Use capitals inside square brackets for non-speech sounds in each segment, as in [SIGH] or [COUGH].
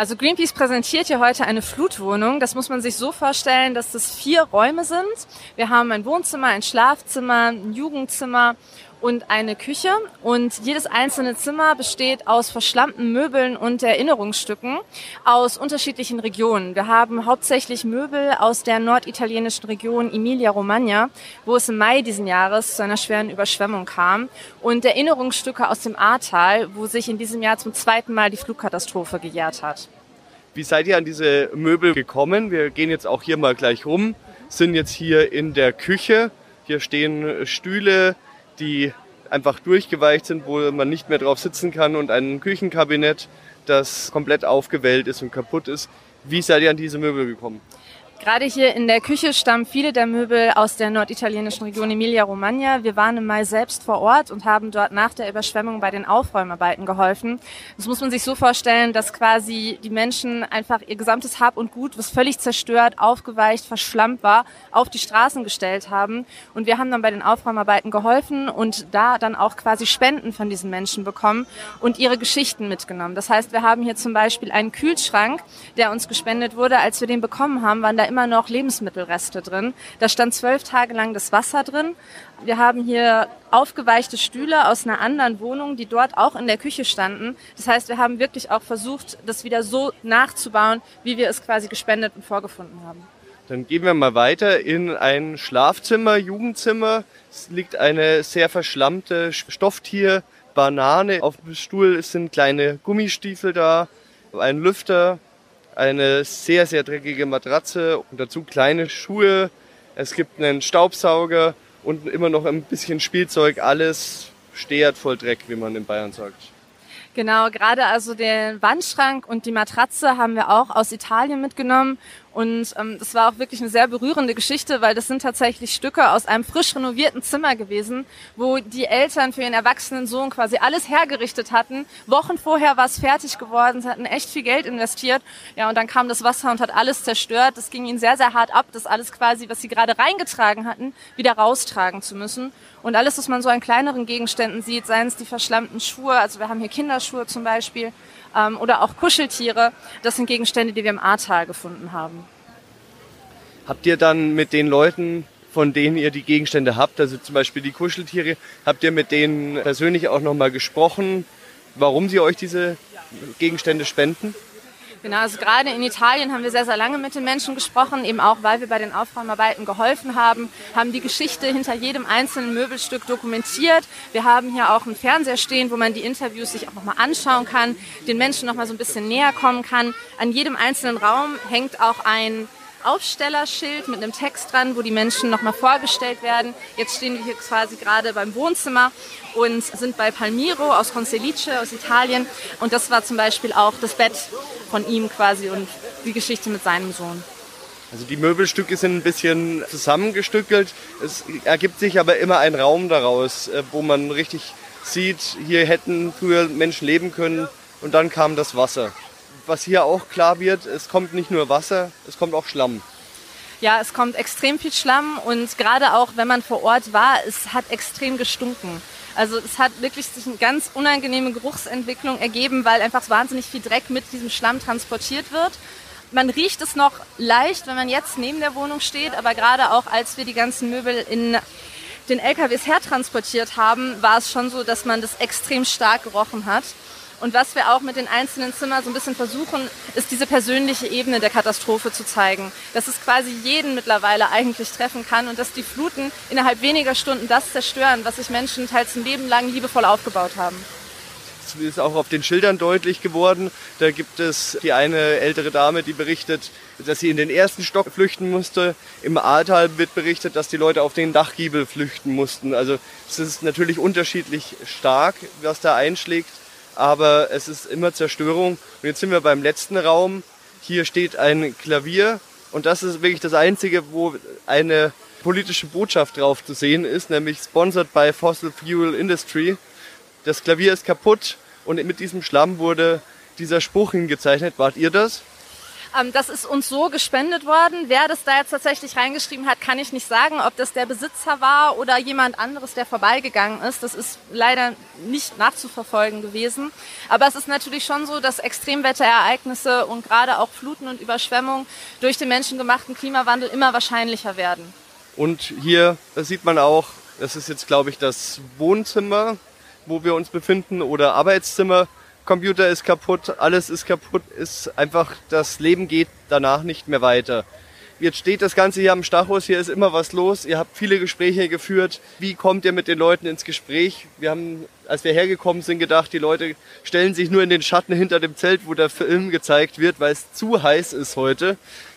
Also Greenpeace präsentiert hier heute eine Flutwohnung. Das muss man sich so vorstellen, dass das vier Räume sind. Wir haben ein Wohnzimmer, ein Schlafzimmer, ein Jugendzimmer und eine Küche. Und jedes einzelne Zimmer besteht aus verschlammten Möbeln und Erinnerungsstücken aus unterschiedlichen Regionen. Wir haben hauptsächlich Möbel aus der norditalienischen Region Emilia-Romagna, wo es im Mai diesen Jahres zu einer schweren Überschwemmung kam. Und Erinnerungsstücke aus dem Ahrtal, wo sich in diesem Jahr zum zweiten Mal die Flugkatastrophe gejährt hat. Wie seid ihr an diese Möbel gekommen? Wir gehen jetzt auch hier mal gleich rum, sind jetzt hier in der Küche. Hier stehen Stühle, die einfach durchgeweicht sind, wo man nicht mehr drauf sitzen kann und ein Küchenkabinett, das komplett aufgewellt ist und kaputt ist. Wie seid ihr an diese Möbel gekommen? Gerade hier in der Küche stammen viele der Möbel aus der norditalienischen Region Emilia-Romagna. Wir waren im Mai selbst vor Ort und haben dort nach der Überschwemmung bei den Aufräumarbeiten geholfen. Das muss man sich so vorstellen, dass quasi die Menschen einfach ihr gesamtes Hab und Gut, was völlig zerstört, aufgeweicht, verschlammt war, auf die Straßen gestellt haben. Und wir haben dann bei den Aufräumarbeiten geholfen und da dann auch quasi Spenden von diesen Menschen bekommen und ihre Geschichten mitgenommen. Das heißt, wir haben hier zum Beispiel einen Kühlschrank, der uns gespendet wurde. Als wir den bekommen haben, waren da immer noch Lebensmittelreste drin. Da stand zwölf Tage lang das Wasser drin. Wir haben hier aufgeweichte Stühle aus einer anderen Wohnung, die dort auch in der Küche standen. Das heißt, wir haben wirklich auch versucht, das wieder so nachzubauen, wie wir es quasi gespendet und vorgefunden haben. Dann gehen wir mal weiter in ein Schlafzimmer, Jugendzimmer. Es liegt eine sehr verschlammte Stofftier, Banane. Auf dem Stuhl sind kleine Gummistiefel da, ein Lüfter, eine sehr, sehr dreckige Matratze und dazu kleine Schuhe. Es gibt einen Staubsauger und immer noch ein bisschen Spielzeug. Alles steht voll Dreck, wie man in Bayern sagt. Genau, gerade also den Wandschrank und die Matratze haben wir auch aus Italien mitgenommen und ähm, das war auch wirklich eine sehr berührende Geschichte, weil das sind tatsächlich Stücke aus einem frisch renovierten Zimmer gewesen, wo die Eltern für ihren erwachsenen Sohn quasi alles hergerichtet hatten. Wochen vorher war es fertig geworden, sie hatten echt viel Geld investiert. Ja, und dann kam das Wasser und hat alles zerstört. Das ging ihnen sehr, sehr hart ab, das alles quasi, was sie gerade reingetragen hatten, wieder raustragen zu müssen. Und alles, was man so an kleineren Gegenständen sieht, seien es die verschlammten Schuhe, also wir haben hier Kinderschuhe zum Beispiel, ähm, oder auch Kuscheltiere. Das sind Gegenstände, die wir im Ahrtal gefunden haben. Habt ihr dann mit den Leuten, von denen ihr die Gegenstände habt, also zum Beispiel die Kuscheltiere, habt ihr mit denen persönlich auch nochmal gesprochen, warum sie euch diese Gegenstände spenden? Genau, also gerade in Italien haben wir sehr, sehr lange mit den Menschen gesprochen, eben auch, weil wir bei den Aufräumarbeiten geholfen haben, haben die Geschichte hinter jedem einzelnen Möbelstück dokumentiert. Wir haben hier auch einen Fernseher stehen, wo man die Interviews sich auch nochmal anschauen kann, den Menschen nochmal so ein bisschen näher kommen kann. An jedem einzelnen Raum hängt auch ein Aufstellerschild mit einem Text dran, wo die Menschen nochmal vorgestellt werden. Jetzt stehen wir hier quasi gerade beim Wohnzimmer und sind bei Palmiro aus Concelice aus Italien. Und das war zum Beispiel auch das Bett von ihm quasi und die Geschichte mit seinem Sohn. Also die Möbelstücke sind ein bisschen zusammengestückelt. Es ergibt sich aber immer ein Raum daraus, äh, wo man richtig sieht, hier hätten früher Menschen leben können und dann kam das Wasser was hier auch klar wird, es kommt nicht nur Wasser, es kommt auch Schlamm. Ja, es kommt extrem viel Schlamm und gerade auch, wenn man vor Ort war, es hat extrem gestunken. Also es hat wirklich sich eine ganz unangenehme Geruchsentwicklung ergeben, weil einfach wahnsinnig viel Dreck mit diesem Schlamm transportiert wird. Man riecht es noch leicht, wenn man jetzt neben der Wohnung steht, aber gerade auch als wir die ganzen Möbel in den LKWs hertransportiert haben, war es schon so, dass man das extrem stark gerochen hat. Und was wir auch mit den einzelnen Zimmern so ein bisschen versuchen, ist diese persönliche Ebene der Katastrophe zu zeigen. Dass es quasi jeden mittlerweile eigentlich treffen kann und dass die Fluten innerhalb weniger Stunden das zerstören, was sich Menschen teils ein Leben lang liebevoll aufgebaut haben. Das ist auch auf den Schildern deutlich geworden. Da gibt es die eine ältere Dame, die berichtet, dass sie in den ersten Stock flüchten musste. Im Ahrtal wird berichtet, dass die Leute auf den Dachgiebel flüchten mussten. Also es ist natürlich unterschiedlich stark, was da einschlägt aber es ist immer Zerstörung. Und jetzt sind wir beim letzten Raum. Hier steht ein Klavier und das ist wirklich das einzige, wo eine politische Botschaft drauf zu sehen ist, nämlich sponsored by Fossil Fuel Industry. Das Klavier ist kaputt und mit diesem Schlamm wurde dieser Spruch hingezeichnet. Wart ihr das? Ähm, das ist uns so gespendet worden. Wer das da jetzt tatsächlich reingeschrieben hat, kann ich nicht sagen. Ob das der Besitzer war oder jemand anderes, der vorbeigegangen ist, das ist leider nicht nachzuverfolgen gewesen. Aber es ist natürlich schon so, dass Extremwetterereignisse und gerade auch Fluten und Überschwemmungen durch den menschengemachten Klimawandel immer wahrscheinlicher werden. Und hier sieht man auch, das ist jetzt, glaube ich, das Wohnzimmer, wo wir uns befinden, oder Arbeitszimmer. Computer ist kaputt, alles ist kaputt, ist einfach, das Leben geht danach nicht mehr weiter. Jetzt steht das Ganze hier am Stachus, hier ist immer was los. Ihr habt viele Gespräche geführt. Wie kommt ihr mit den Leuten ins Gespräch? Wir haben, als wir hergekommen sind, gedacht, die Leute stellen sich nur in den Schatten hinter dem Zelt, wo der Film gezeigt wird, weil es zu heiß ist heute,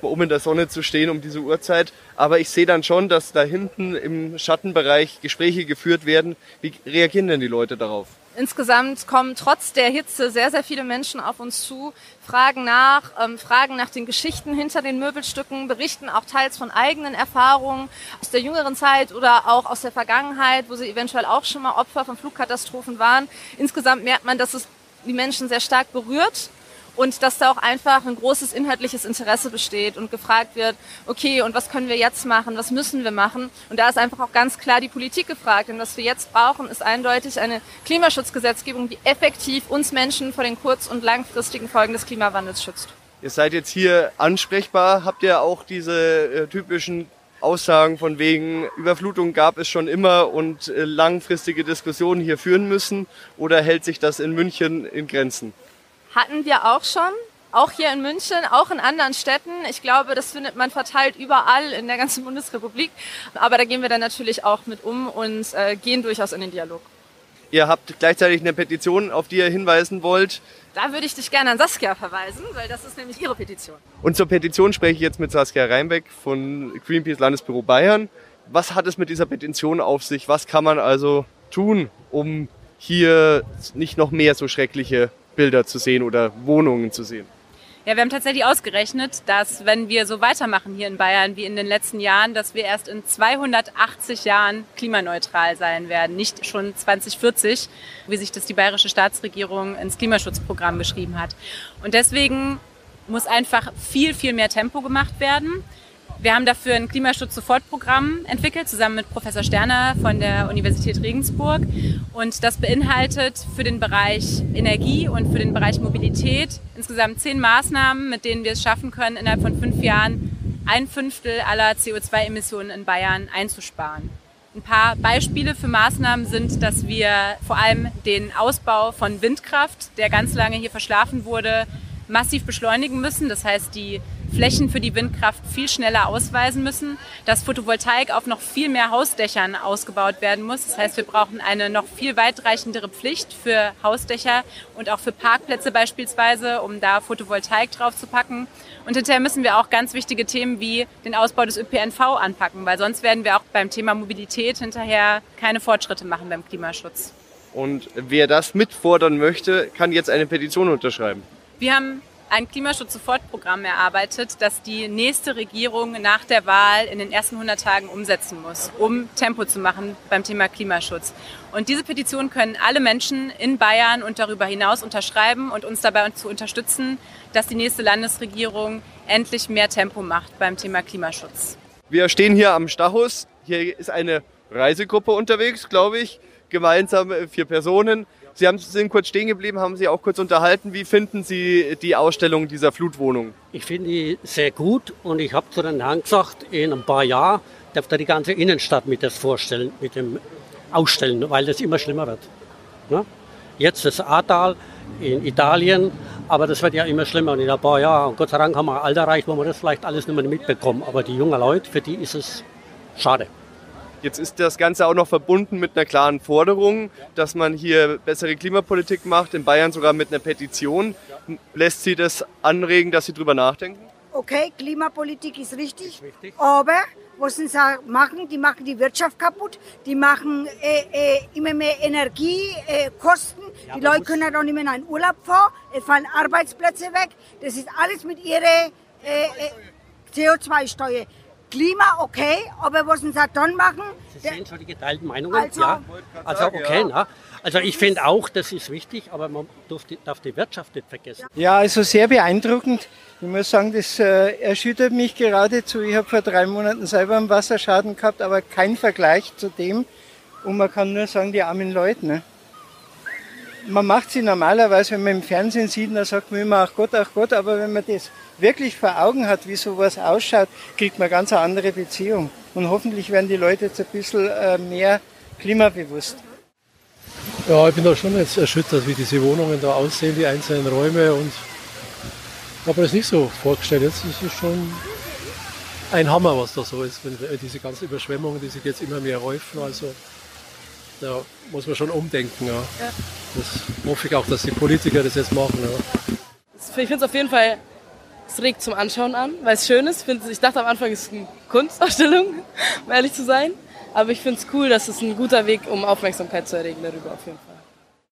um in der Sonne zu stehen um diese Uhrzeit. Aber ich sehe dann schon, dass da hinten im Schattenbereich Gespräche geführt werden. Wie reagieren denn die Leute darauf? Insgesamt kommen trotz der Hitze sehr, sehr viele Menschen auf uns zu, fragen nach, ähm, fragen nach den Geschichten hinter den Möbelstücken, berichten auch teils von eigenen Erfahrungen aus der jüngeren Zeit oder auch aus der Vergangenheit, wo sie eventuell auch schon mal Opfer von Flugkatastrophen waren. Insgesamt merkt man, dass es die Menschen sehr stark berührt und dass da auch einfach ein großes inhaltliches Interesse besteht und gefragt wird, okay, und was können wir jetzt machen, was müssen wir machen? Und da ist einfach auch ganz klar die Politik gefragt. Denn was wir jetzt brauchen, ist eindeutig eine Klimaschutzgesetzgebung, die effektiv uns Menschen vor den kurz- und langfristigen Folgen des Klimawandels schützt. Ihr seid jetzt hier ansprechbar. Habt ihr auch diese äh, typischen Aussagen von wegen Überflutung gab es schon immer und äh, langfristige Diskussionen hier führen müssen? Oder hält sich das in München in Grenzen? Hatten wir auch schon. Auch hier in München, auch in anderen Städten. Ich glaube, das findet man verteilt überall in der ganzen [LAUGHS] Bundesrepublik. Aber da gehen wir dann natürlich auch mit um und äh, gehen durchaus in den Dialog. Ihr habt gleichzeitig eine Petition, auf die ihr hinweisen wollt. Da würde ich dich gerne an Saskia verweisen, weil das ist nämlich ihre Petition. Und zur Petition spreche ich jetzt mit Saskia Reinbeck von Greenpeace Landesbüro Bayern. Was hat es mit dieser Petition auf sich? Was kann man also tun, um hier nicht noch mehr so schreckliche Bilder zu sehen oder Wohnungen zu sehen. Ja, wir haben tatsächlich ausgerechnet, dass wenn wir so weitermachen hier in Bayern wie in den letzten Jahren, dass wir erst in 280 Jahren klimaneutral sein werden, nicht schon 2040, wie sich das die bayerische Staatsregierung ins Klimaschutzprogramm geschrieben hat. Und deswegen muss einfach viel, viel mehr Tempo gemacht werden. Wir haben dafür ein Klimaschutz-Sofortprogramm entwickelt, zusammen mit Professor Sterner von der Universität Regensburg. Und das beinhaltet für den Bereich Energie und für den Bereich Mobilität insgesamt zehn Maßnahmen, mit denen wir es schaffen können, innerhalb von fünf Jahren ein Fünftel aller CO2-Emissionen in Bayern einzusparen. Ein paar Beispiele für Maßnahmen sind, dass wir vor allem den Ausbau von Windkraft, der ganz lange hier verschlafen wurde, massiv beschleunigen müssen. Das heißt, die Flächen für die Windkraft viel schneller ausweisen müssen, dass Photovoltaik auf noch viel mehr Hausdächern ausgebaut werden muss. Das heißt, wir brauchen eine noch viel weitreichendere Pflicht für Hausdächer und auch für Parkplätze beispielsweise, um da Photovoltaik drauf zu packen. Und hinterher müssen wir auch ganz wichtige Themen wie den Ausbau des ÖPNV anpacken, weil sonst werden wir auch beim Thema Mobilität hinterher keine Fortschritte machen beim Klimaschutz. Und wer das mitfordern möchte, kann jetzt eine Petition unterschreiben. Wir haben ein Klimaschutz-Sofortprogramm erarbeitet, das die nächste Regierung nach der Wahl in den ersten 100 Tagen umsetzen muss, um Tempo zu machen beim Thema Klimaschutz. Und diese Petition können alle Menschen in Bayern und darüber hinaus unterschreiben und uns dabei zu unterstützen, dass die nächste Landesregierung endlich mehr Tempo macht beim Thema Klimaschutz. Wir stehen hier am Stachus. Hier ist eine Reisegruppe unterwegs, glaube ich. Gemeinsam vier Personen. Sie haben, sind kurz stehen geblieben, haben Sie auch kurz unterhalten. Wie finden Sie die Ausstellung dieser Flutwohnung? Ich finde die sehr gut und ich habe zu den Herrn gesagt, in ein paar Jahren darf er die ganze Innenstadt mit das vorstellen, mit dem Ausstellen, weil das immer schlimmer wird. Ne? Jetzt das Ahrtal in Italien, aber das wird ja immer schlimmer und in ein paar Jahren. Gott sei Dank haben wir ein Alter erreicht, wo wir das vielleicht alles nicht mehr mitbekommen. Aber die jungen Leute, für die ist es schade. Jetzt ist das Ganze auch noch verbunden mit einer klaren Forderung, dass man hier bessere Klimapolitik macht, in Bayern sogar mit einer Petition. Lässt Sie das anregen, dass Sie darüber nachdenken? Okay, Klimapolitik ist richtig, aber was sie machen, die machen die Wirtschaft kaputt, die machen äh, äh, immer mehr Energiekosten, äh, die Leute können doch nicht mehr in einen Urlaub fahren, es fallen Arbeitsplätze weg, das ist alles mit ihrer äh, äh, CO2-Steuer. Klima okay, aber was sie dann machen? Sie sehen schon die geteilten Meinungen, also, ja. Also okay, na. Also ich finde auch, das ist wichtig, aber man darf die, darf die Wirtschaft nicht vergessen. Ja, also sehr beeindruckend. Ich muss sagen, das äh, erschüttert mich geradezu. Ich habe vor drei Monaten selber einen Wasserschaden gehabt, aber kein Vergleich zu dem. Und man kann nur sagen, die armen Leute. Ne? Man macht sie normalerweise, wenn man im Fernsehen sieht, dann sagt man immer, ach Gott, ach Gott, aber wenn man das wirklich vor Augen hat, wie sowas ausschaut, kriegt man ganz eine andere Beziehung. Und hoffentlich werden die Leute jetzt ein bisschen äh, mehr klimabewusst. Ja, ich bin da schon jetzt erschüttert, wie diese Wohnungen da aussehen, die einzelnen Räume und ich habe mir das nicht so vorgestellt. Jetzt ist es schon ein Hammer, was da so ist, wenn diese ganzen Überschwemmungen, die sich jetzt immer mehr häufen. Also da muss man schon umdenken. Ja. ja. Das hoffe ich auch, dass die Politiker das jetzt machen. Ja. Ich finde es auf jeden Fall, es regt zum Anschauen an, weil es schön ist. Ich dachte am Anfang, es ist eine Kunstausstellung, [LAUGHS] um ehrlich zu sein. Aber ich finde es cool, dass es ein guter Weg, um Aufmerksamkeit zu erregen darüber auf jeden Fall.